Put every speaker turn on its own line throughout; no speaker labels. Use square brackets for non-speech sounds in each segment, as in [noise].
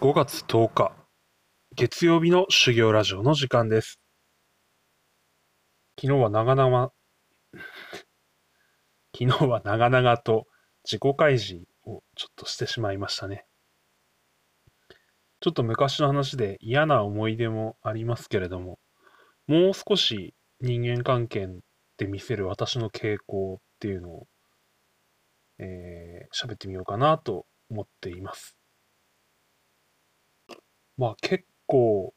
5月10日、月曜日の修行ラジオの時間です。昨日は長々、[laughs] 昨日は長々と自己開示をちょっとしてしまいましたね。ちょっと昔の話で嫌な思い出もありますけれども、もう少し人間関係で見せる私の傾向っていうのを、えー喋ってみようかなと思っています。まあ結構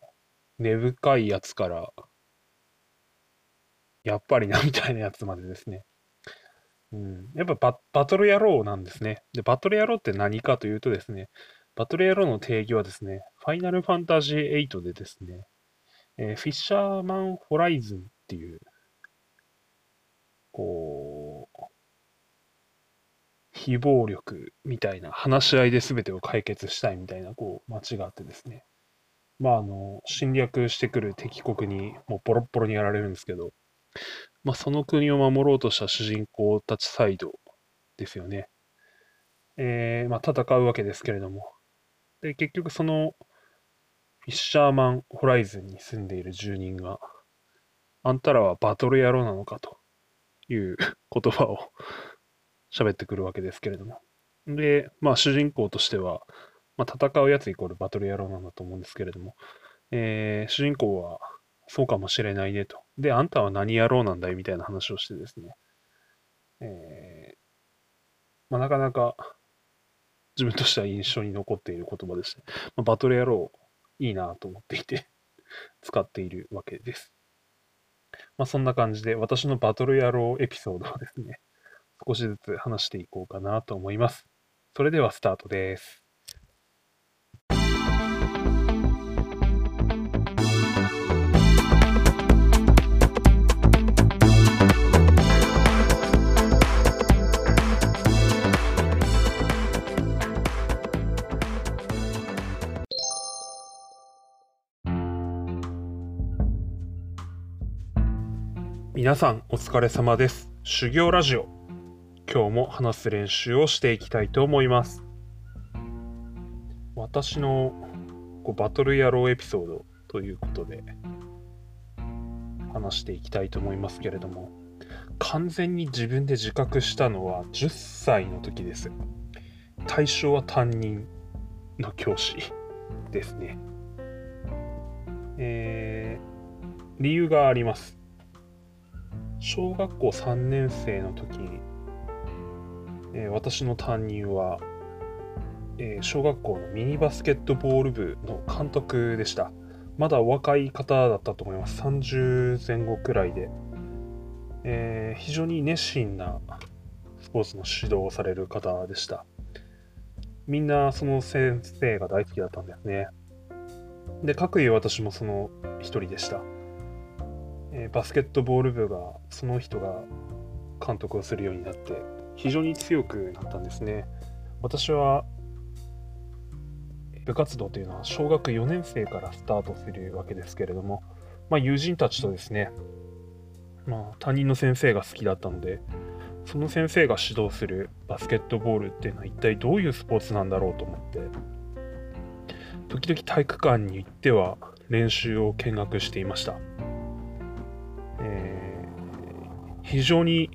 根深いやつから、やっぱりなみたいなやつまでですね。うん、やっぱババトル野郎なんですね。で、バトル野郎って何かというとですね、バトル野郎の定義はですね、ファイナルファンタジー8でですね、えーフィッシャーマンホライズンっていう、こう、非暴力みたいな話し合いで全てを解決したいみたいな、こう、街があってですね。まあ、あの、侵略してくる敵国にもうボロッボロにやられるんですけど、まあ、その国を守ろうとした主人公たちサイドですよね。えー、まあ、戦うわけですけれども。で、結局その、フィッシャーマンホライズンに住んでいる住人が、あんたらはバトル野郎なのかという [laughs] 言葉を [laughs] 喋ってくるわけですけれども。で、まあ主人公としては、まあ、戦うやつイコールバトル野郎なんだと思うんですけれども、えー主人公はそうかもしれないねと。で、あんたは何野郎なんだいみたいな話をしてですね。えーまあ、なかなか自分としては印象に残っている言葉でして、まあ、バトル野郎いいなと思っていて [laughs] 使っているわけです。まあ、そんな感じで私のバトル野郎エピソードをですね、少しずつ話していこうかなと思います。それではスタートです。皆さんお疲れ様です。修行ラジオ。今日も話す練習をしていきたいと思います。私のこうバトル野郎エピソードということで話していきたいと思いますけれども、完全に自分で自覚したのは10歳の時です。対象は担任の教師ですね。えー理由があります。小学校3年生の時、えー私の担任は、えー小学校のミニバスケットボール部の監督でした。まだお若い方だったと思います。30前後くらいで。えー非常に熱心なスポーツの指導をされる方でした。みんなその先生が大好きだったんですね。で、各いう私もその一人でした。えーバスケットボール部がその人が監督をするようになって非常に強くなったんですね。私は部活動というのは小学4年生からスタートするわけですけれども、まあ、友人たちとですね、まあ、担任の先生が好きだったのでその先生が指導するバスケットボールっていうのは一体どういうスポーツなんだろうと思って時々体育館に行っては練習を見学していました。非常に、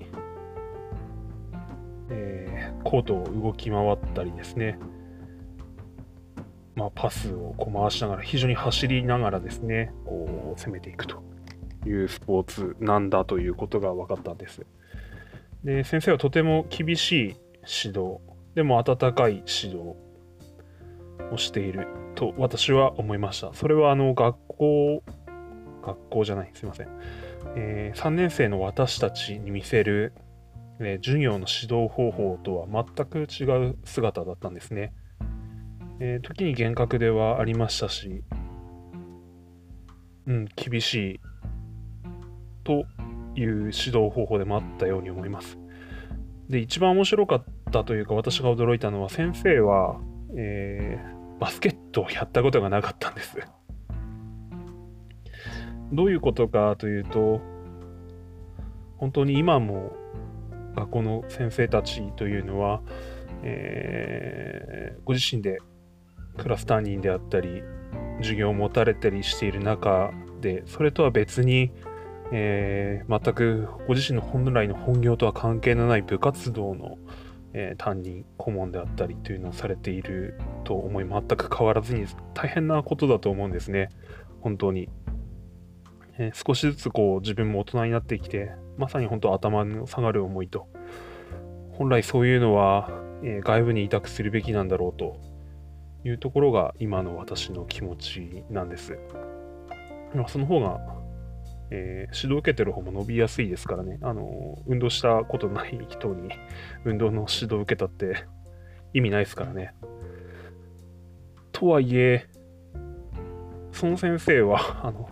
えーコートを動き回ったりですね、まあ、パスをこう回しながら、非常に走りながらですね、こう攻めていくというスポーツなんだということが分かったんです。で、先生はとても厳しい指導、でも温かい指導をしていると私は思いました。それはあの学校、学校じゃない、すいません。えー3年生の私たちに見せる、えー授業の指導方法とは全く違う姿だったんですね。えー時に厳格ではありましたし、うん、厳しいという指導方法でもあったように思います。で、一番面白かったというか私が驚いたのは先生は、えーバスケットをやったことがなかったんです。どういうことかというと、本当に今も学校の先生たちというのは、えーご自身でクラス担任であったり授業を持たれたりしている中でそれとは別に、えー、全くご自身の本来の本業とは関係のない部活動の、えー、担任顧問であったりというのをされていると思い全く変わらずに大変なことだと思うんですね。本当に、えー、少しずつこう自分も大人になってきてまさに本当頭の下がる思いと本来そういうのは、え外部に委託するべきなんだろうというところが今の私の気持ちなんです。まあ、その方が、えー、指導を受けてる方も伸びやすいですからね、あの運動したことない人に運動の指導を受けたって意味ないですからね。とはいえ、その先生は [laughs] あの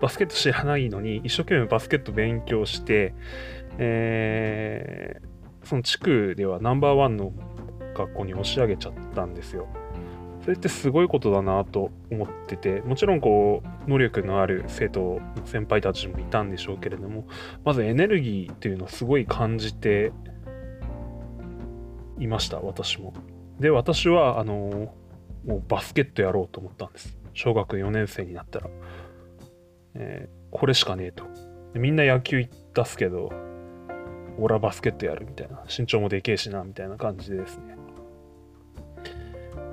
バスケット知らないのに一生懸命バスケット勉強して、えー、その地区ではナンバーワンの学校に押し上げちゃったんですよ。それってすごいことだなと思っててもちろんこう能力のある生徒先輩たちもいたんでしょうけれどもまずエネルギーっていうのをすごい感じていました私もで私はあのもうバスケットやろうと思ったんです小学4年生になったら、えー、これしかねえと。みんな野球行ったっすけど俺はバスケットやるみたいな。身長もでけえしなみたいな感じでですね。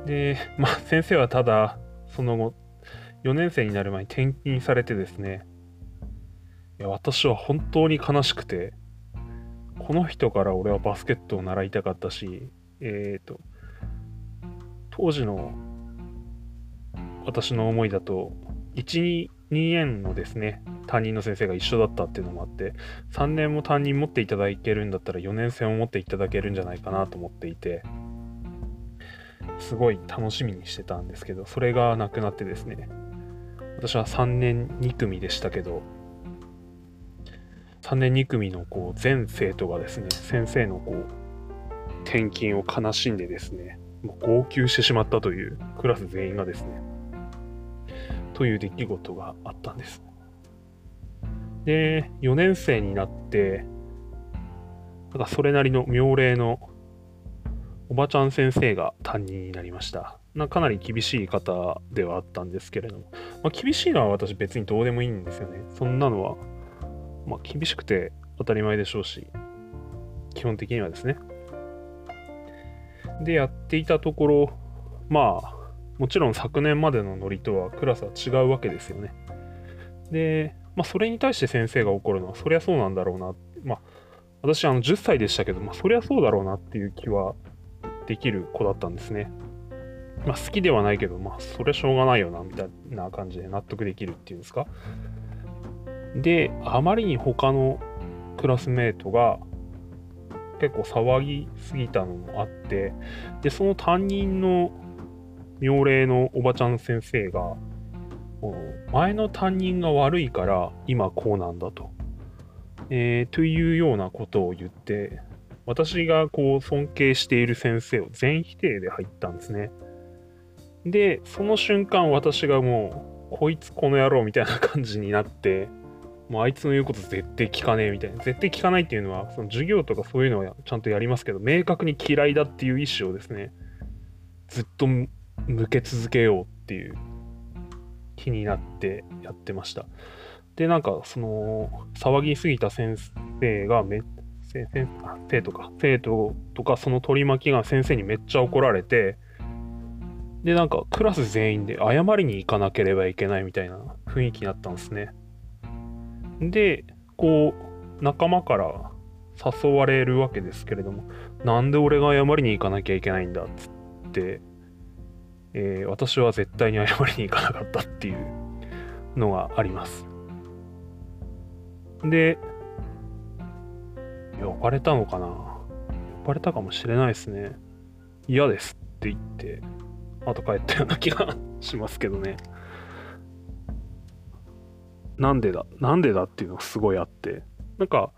で、まあ、先生はただ、その後、4年生になる前に転勤されてですね、いや私は本当に悲しくて、この人から俺はバスケットを習いたかったし、えっ、ー、と、当時の私の思いだと、1、2年のですね、担任の先生が一緒だったっていうのもあって、3年も担任持っていただけるんだったら4年生も持っていただけるんじゃないかなと思っていて、すごい楽しみにしてたんですけど、それがなくなってですね、私は3年2組でしたけど、3年2組のこう全生徒がですね、先生のこう転勤を悲しんでですね、もう号泣してしまったというクラス全員がですね、という出来事があったんです。で、4年生になって、なんかそれなりの妙齢のおばちゃん先生が担任になりました。なかなり厳しい方ではあったんですけれども、まあ、厳しいのは私別にどうでもいいんですよね。そんなのは、まあ、厳しくて当たり前でしょうし、基本的にはですね。で、やっていたところ、まあ、もちろん昨年までのノリとはクラスは違うわけですよね。で、まあ、それに対して先生が怒るのは、そりゃそうなんだろうな。まあ、私、あの、10歳でしたけど、まあ、そりゃそうだろうなっていう気はできる子だったんですね。まあ、好きではないけど、まあ、それしょうがないよな、みたいな感じで納得できるっていうんですか。で、あまりに他のクラスメートが結構騒ぎすぎたのもあって、で、その担任の妙齢のおばちゃん先生が、前の担任が悪いから今こうなんだと。えー、というようなことを言って、私がこう尊敬している先生を全否定で入ったんですね。で、その瞬間私がもう、こいつこの野郎みたいな感じになって、もうあいつの言うこと絶対聞かねえみたいな。絶対聞かないっていうのは、その授業とかそういうのはちゃんとやりますけど、明確に嫌いだっていう意思をですね、ずっと向け続けようっていう気になってやってました。で、なんかその騒ぎすぎた先生がめっ生生徒か生徒とかその取り巻きが先生にめっちゃ怒られてでなんかクラス全員で謝りに行かなければいけないみたいな雰囲気になったんですねでこう仲間から誘われるわけですけれどもなんで俺が謝りに行かなきゃいけないんだっつって、えー、私は絶対に謝りに行かなかったっていうのがありますで呼ばれたのかな？呼ばれたかもしれないですね。嫌ですって言って、後帰ったような気がしますけどね。なんでだなんでだっていうのがすごいあって、なんか、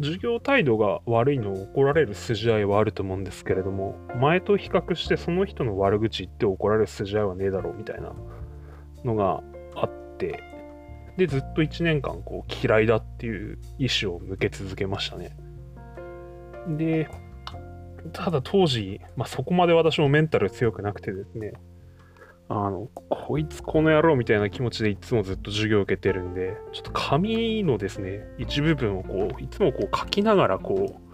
授業態度が悪いのを怒られる筋合いはあると思うんですけれども、前と比較してその人の悪口言って怒られる筋合いはねえだろうみたいなのがあって、で、ずっと1年間こう嫌いだっていう意思を向け続けましたね。で、ただ当時、まあ、そこまで私もメンタル強くなくてですね、あの、こいつこの野郎みたいな気持ちでいつもずっと授業を受けてるんで、ちょっと紙のですね、一部分をこう、いつもこう書きながらこう、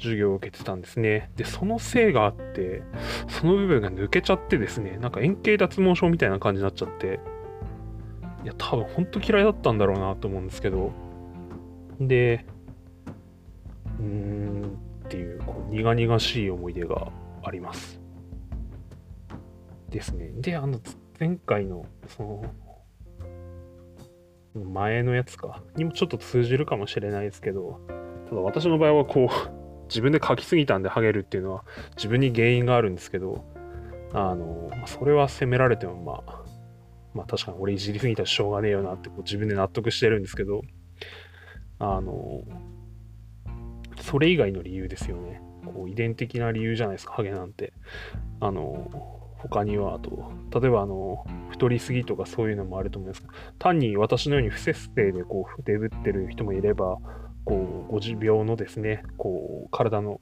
授業を受けてたんですね。で、そのせいがあって、その部分が抜けちゃってですね、なんか円形脱毛症みたいな感じになっちゃって、いや、多分ほんと嫌いだったんだろうなと思うんですけど、で、うーんっていう、こう苦々しい思い出があります。ですね。で、あの、前回の、その、前のやつか、にもちょっと通じるかもしれないですけど、ただ私の場合はこう、[laughs] 自分で書きすぎたんでハゲるっていうのは自分に原因があるんですけど、あの、それは責められてもまあ、まあ確かに俺いじりすぎたらしょうがねえよなってこう自分で納得してるんですけど、あの、それ以外の理由ですよね。こう遺伝的な理由じゃないですか、ハゲなんて。あの、他には、あと、例えばあの、太りすぎとかそういうのもあると思います。単に私のように不節制でこう、デブってる人もいれば、こう、ご持病のですね、こう、体の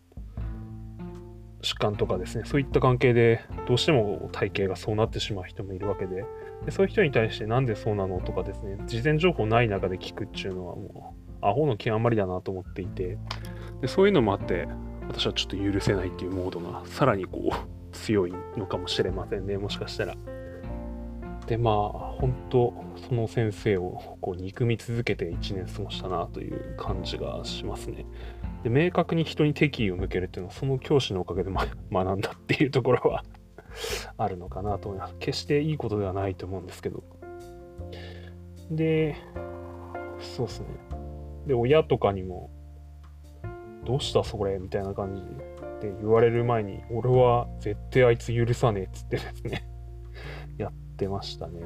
疾患とかですね、そういった関係で、どうしても体型がそうなってしまう人もいるわけで、でそういう人に対してなんでそうなのとかですね、事前情報ない中で聞くっていうのはもう、アホの極まりだなと思っていて、でそういうのもあって、私はちょっと許せないっていうモードがさらにこう強いのかもしれませんね、もしかしたら。で、まあ、本当その先生をこう憎み続けて1年過ごしたなという感じがしますね。で、明確に人に敵意を向けるっていうのは、その教師のおかげで、ま、[laughs] 学んだっていうところは [laughs] あるのかなと思います。決していいことではないと思うんですけど。で、そうですね。で、親とかにも、どうしたそれみたいな感じでって言われる前に、俺は絶対あいつ許さねえっつってですね [laughs] やってましたね。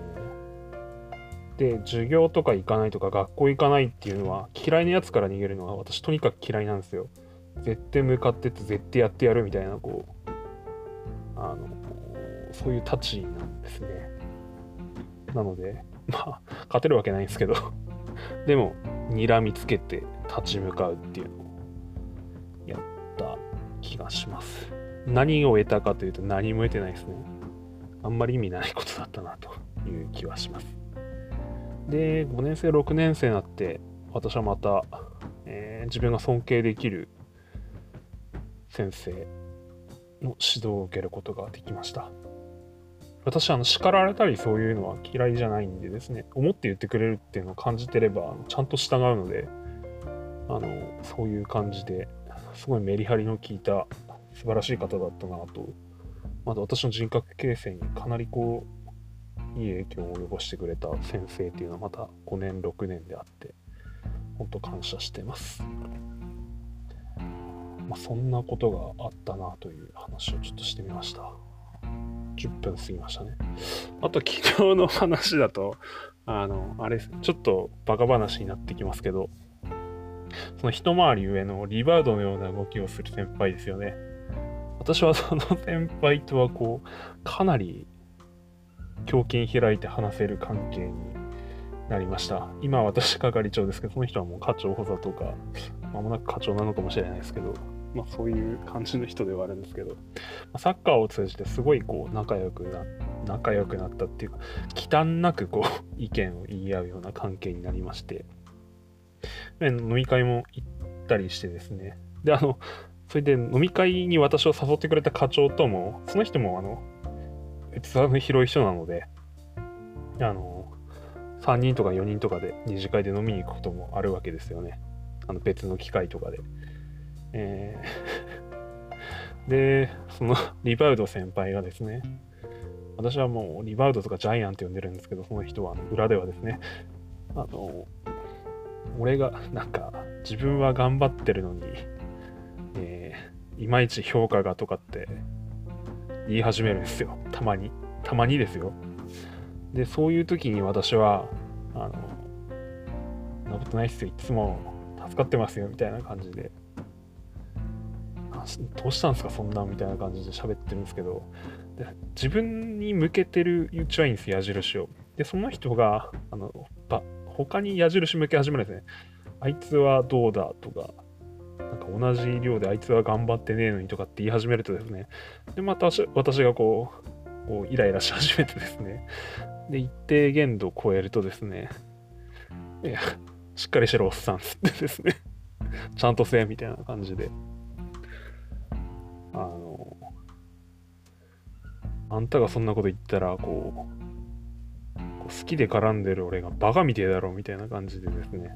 で、授業とか行かないとか学校行かないっていうのは嫌いなやつから逃げるのは私とにかく嫌いなんですよ。絶対向かってって絶対やってやるみたいな、こう、あの、そういうタチなんですね。なので、まあ、勝てるわけないんですけどでも、睨みつけて立ち向かうっていうのをやった気がします。何を得たかというと何も得てないですね。あんまり意味ないことだったなという気はします。で、5年生、6年生になって、私はまた、えー、自分が尊敬できる先生の指導を受けることができました。私はあの叱られたりそういうのは嫌いじゃないんでですね、思って言ってくれるっていうのを感じてれば、ちゃんと従うので、あの、そういう感じですごいメリハリの効いた素晴らしい方だったなとまだ私の人格形成にかなりこう、いい影響を及ぼしてくれた先生っていうのはまた5年、6年であって、本当感謝してます。まあ、そんなことがあったなという話をちょっとしてみました。10分過ぎましたね。あと昨日の話だと、あの、あれ、ちょっとバカ話になってきますけど、その一回り上のリバウドのような動きをする先輩ですよね。私はその先輩とはこう、かなり胸筋開いて話せる関係になりました。今私係長ですけど、その人はもう課長補佐とか、まもなく課長なのかもしれないですけど、まあそういう感じの人ではあるんですけど、サッカーを通じてすごいこう仲良くな、仲良くなったっていうか、忌憚なくこう意見を言い合うような関係になりまして、飲み会も行ったりしてですね、で、あの、それで飲み会に私を誘ってくれた課長とも、その人もあの、器の広い人なので、あの、3人とか4人とかで二次会で飲みに行くこともあるわけですよね。あの別の機会とかで。えーで、そのリバウド先輩がですね、私はもうリバウドとかジャイアンって呼んでるんですけど、その人はあの裏ではですね、あの、俺がなんか自分は頑張ってるのに、えいまいち評価がとかって言い始めるんですよ。たまに。たまにですよ。で、そういう時に私は、あの、なことないっすよ。いつも助かってますよ。みたいな感じで。どうしたんですかそんなみたいな感じで喋ってるんですけど、自分に向けてるうちはいいんです矢印を。で、その人が、あの、他に矢印向け始めるんですね。あいつはどうだとか、なんか同じ量であいつは頑張ってねえのにとかって言い始めるとですね、で、また私がこう、こうイライラし始めてですね、で、一定限度を超えるとですね、いや、しっかりしろ、おっさんつってですね。ちゃんとせえみたいな感じで、あの、あんたがそんなこと言ったら、こう好きで絡んでる俺がバカみてえだろみたいな感じでですね、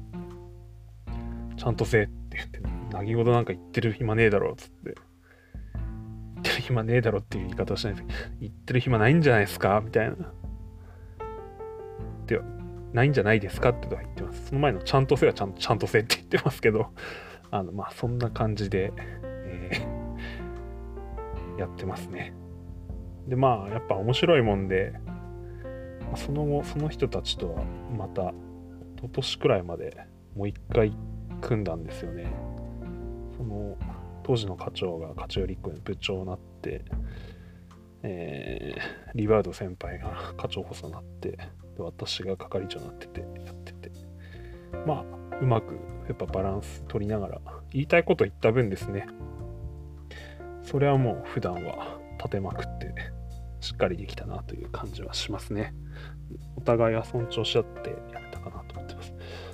ちゃんとせえって言って、何事なんか言ってる暇ねえだろっつって、言ってる暇ねえだろっていう言い方をしないです言ってる暇ないんじゃないですかみたいな。では、ないんじゃないですかってとは言ってます。その前のちゃんとせはちゃんちゃんとせって言ってますけど、あの、まあ、そんな感じで、えー、やってますね。で、まあ、やっぱ面白いもんで、その後、その人たちとはまた、一昨年くらいまでもう一回組んだんですよね。その、当時の課長が課長より1個の部長になって、えー、リバード先輩が課長補佐になって、で私が係長になってて、やってて、まあ、うまくやっぱバランス取りながら、言いたいこと言った分ですね、それはもう普段は立てまくって、しっかりできたなという感じはしますね。お互いは尊重し合ってやったかなと思ってます。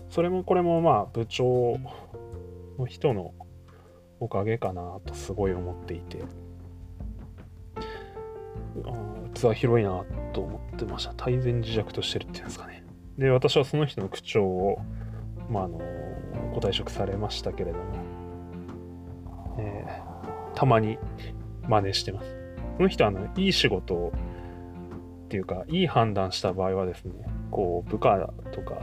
それもこれもまあ部長の人のおかげかなとすごい思っていて、器広いなと思ってました。大前自弱としてるっていうんですかね。で、私はその人の口調を、まあ、あの、ご退職されましたけれども、えー、たまに真似してます。その人はあのいい仕事っていうか、いい判断した場合はですね、こう、部下とか、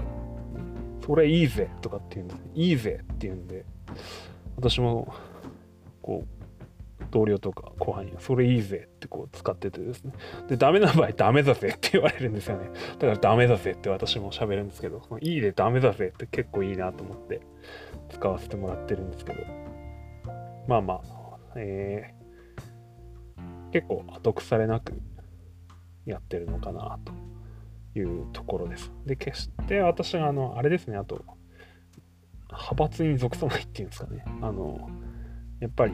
それいいぜとかって言うんです。いいぜって言うんで、私も、こう、同僚とか後輩には、それいいぜってこう使っててですね。で、ダメな場合、ダメだぜって言われるんですよね。だからダメだぜって私も喋るんですけど、いいでダメだぜって結構いいなと思って使わせてもらってるんですけど、まあまあ、えー、結構後腐れなくやってるのかなというところです。で、決して私があの、あれですね、あと、派閥に属さないっていうんですかね。あの、やっぱり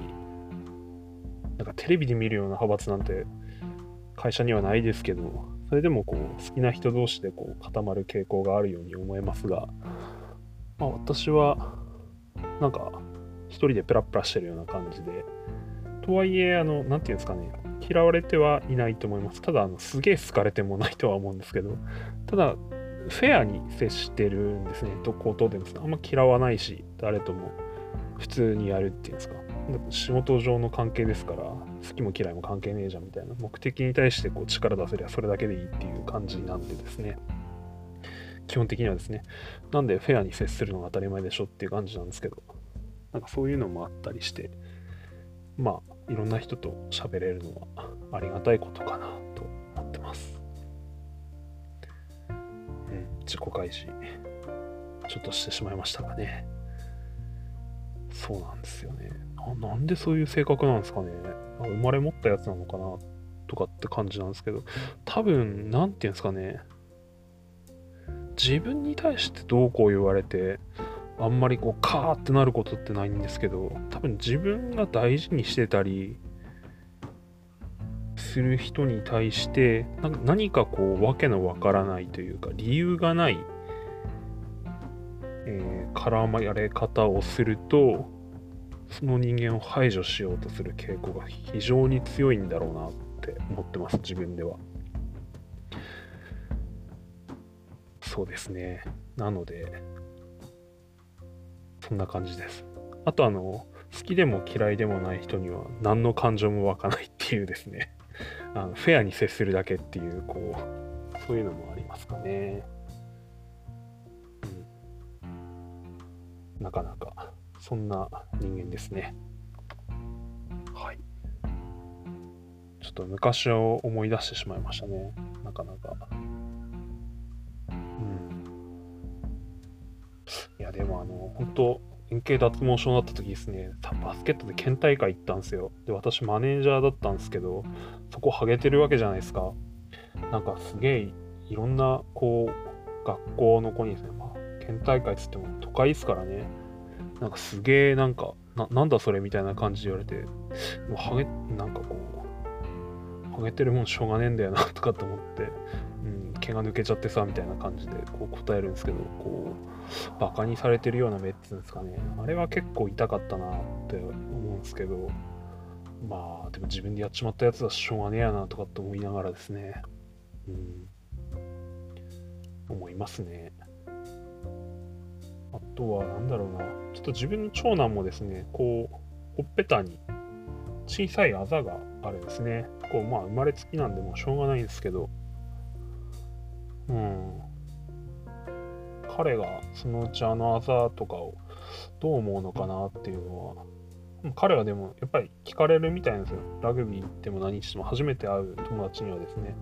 なんかテレビで見るような派閥なんて会社にはないですけど、それでもこう好きな人同士でこう固まる傾向があるように思えますが、まあ、私はなんか一人でペラペラしてるような感じで、とはいえ、あの、なんていうんですかね、嫌われてはいないと思います。ただ、あのすげえ好かれてもないとは思うんですけど、ただ、フェアに接してるんですね、どことでも、あんま嫌わないし、誰とも。普通にやるっていうんですか。仕事上の関係ですから好きも嫌いも関係ねえじゃんみたいな。目的に対してこう力出せりゃそれだけでいいっていう感じなんでですね。基本的にはですね。なんでフェアに接するのが当たり前でしょっていう感じなんですけど。なんかそういうのもあったりして。まあいろんな人と喋れるのはありがたいことかなと思ってます。うん自己開示。ちょっとしてしまいましたかね。そうなんですよね。なんでそういう性格なんですかね。生まれ持ったやつなのかなとかって感じなんですけど、多分、なんていうんですかね。自分に対してどうこう言われて、あんまりこう、カーってなることってないんですけど、多分自分が大事にしてたり、する人に対してな何かこう、わけのわからないというか、理由がない、えー、絡まれ方をすると、その人間を排除しようとする傾向が非常に強いんだろうなって思ってます自分では。そうですね。なのでそんな感じですあとあの好きでも嫌いでもない人には何の感情も湧かないっていうですねあのフェアに接するだけっていうこうそういうのもありますかね、うん、なかなかそんな人間ですね。はい。ちょっと昔を思い出してしまいましたね。なかなか。いや、でもあの、本当円形脱毛症になった時ですね、バスケットで県大会行ったんですよ。で、私マネージャーだったんですけど、そこハゲてるわけじゃないですか。なんかすげえいろんな、こう、学校の子にですね、まあ、県大会っつっても都会ですからね、なんかすげえなんかななんだそれみたいな感じで言われて、もうハゲ、なんかこう、ハゲてるもんしょうがねえんだよなとかと思って、うん、毛が抜けちゃってさ、みたいな感じでこう答えるんですけど、こう、バカにされてるような目っていうんですかね、あれは結構痛かったなって思うんですけど、まあ、でも自分でやっちまったやつはしょうがねえやなとかって思いながらですね、うん、思いますね。あとは、なんだろうな。ちょっと自分の長男もですね、こう、ほっぺたに小さいあざがあるんですね。こう、まあ、生まれつきなんでもしょうがないんですけど、うん。彼がそのうちあのあざとかをどう思うのかなっていうのは、彼はでもやっぱり聞かれるみたいなんですよ。ラグビー行っても何しても初めて会う友達にはですね。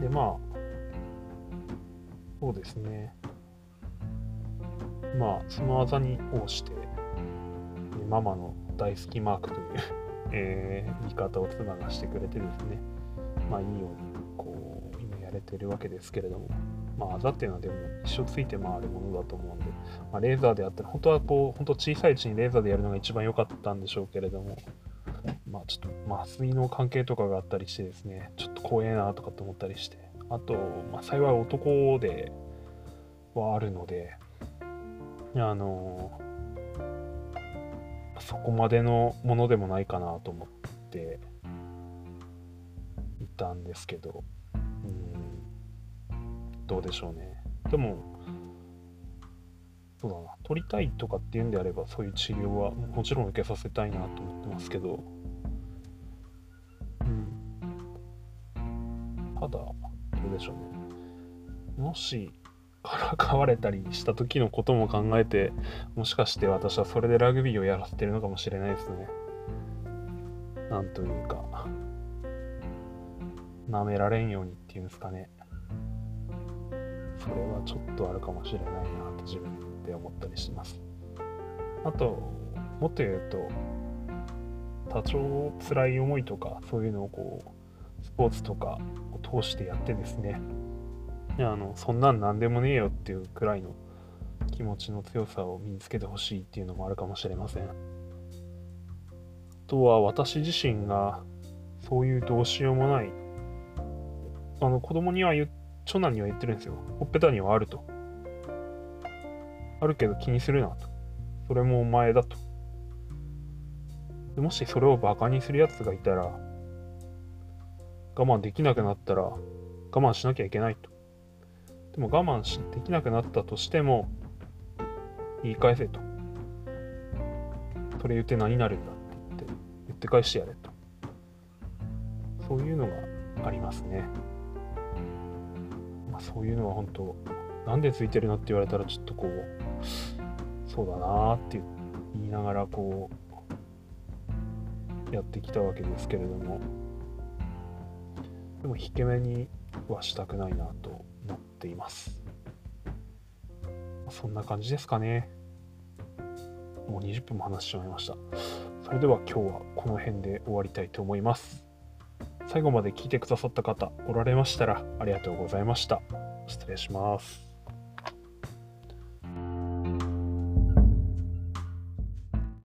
で、まあ、そうですね。まあ、その技に応して、ママの大好きマークという [laughs] えー、言い方を妻がしてくれてですね、まあいいように、こう、今やれてるわけですけれども、まあ、あざっていうのはでも一生ついて回るものだと思うんで、まあ、レーザーであったら、本当はこう、本当小さいうちにレーザーでやるのが一番良かったんでしょうけれども、まあちょっと麻酔の関係とかがあったりしてですね、ちょっと怖えなとかって思ったりして、あと、まあ、幸い男ではあるので、あのそこまでのものでもないかなと思っていたんですけど、うん、どうでしょうね。でも、そうだな、取りたいとかっていうんであれば、そういう治療はもちろん受けさせたいなと思ってますけど、うん。ただ、どうでしょうね。もし、からかわれたりした時のことも考えて、もしかして私はそれでラグビーをやらせてるのかもしれないですね。なんというか、舐められんようにっていうんですかね。それはちょっとあるかもしれないなと自分で思ったりします。あと、もっと言うと、多少辛い思いとか、そういうのをこう、スポーツとかを通してやってですね、いやあのそんなん何でもねえよっていうくらいの気持ちの強さを身につけてほしいっていうのもあるかもしれません。あとは私自身がそういうどうしようもないあの子供には言長男には言ってるんですよ。ほっぺたにはあると。あるけど気にするなと。それもお前だと。でもしそれをバカにするやつがいたら、我慢できなくなったら我慢しなきゃいけないと。でも我慢しできなくなったとしても、言い返せと。それ言って何になるんだって言って、言って返してやれと。そういうのがありますね。まあ、そういうのは本当、なんでついてるのって言われたらちょっとこう、そうだなーって言いながらこう、やってきたわけですけれども、でも引け目にはしたくないなとています。そんな感じですかね。もう20分も話してしまいました。それでは今日はこの辺で終わりたいと思います。最後まで聞いてくださった方おられましたらありがとうございました。失礼します。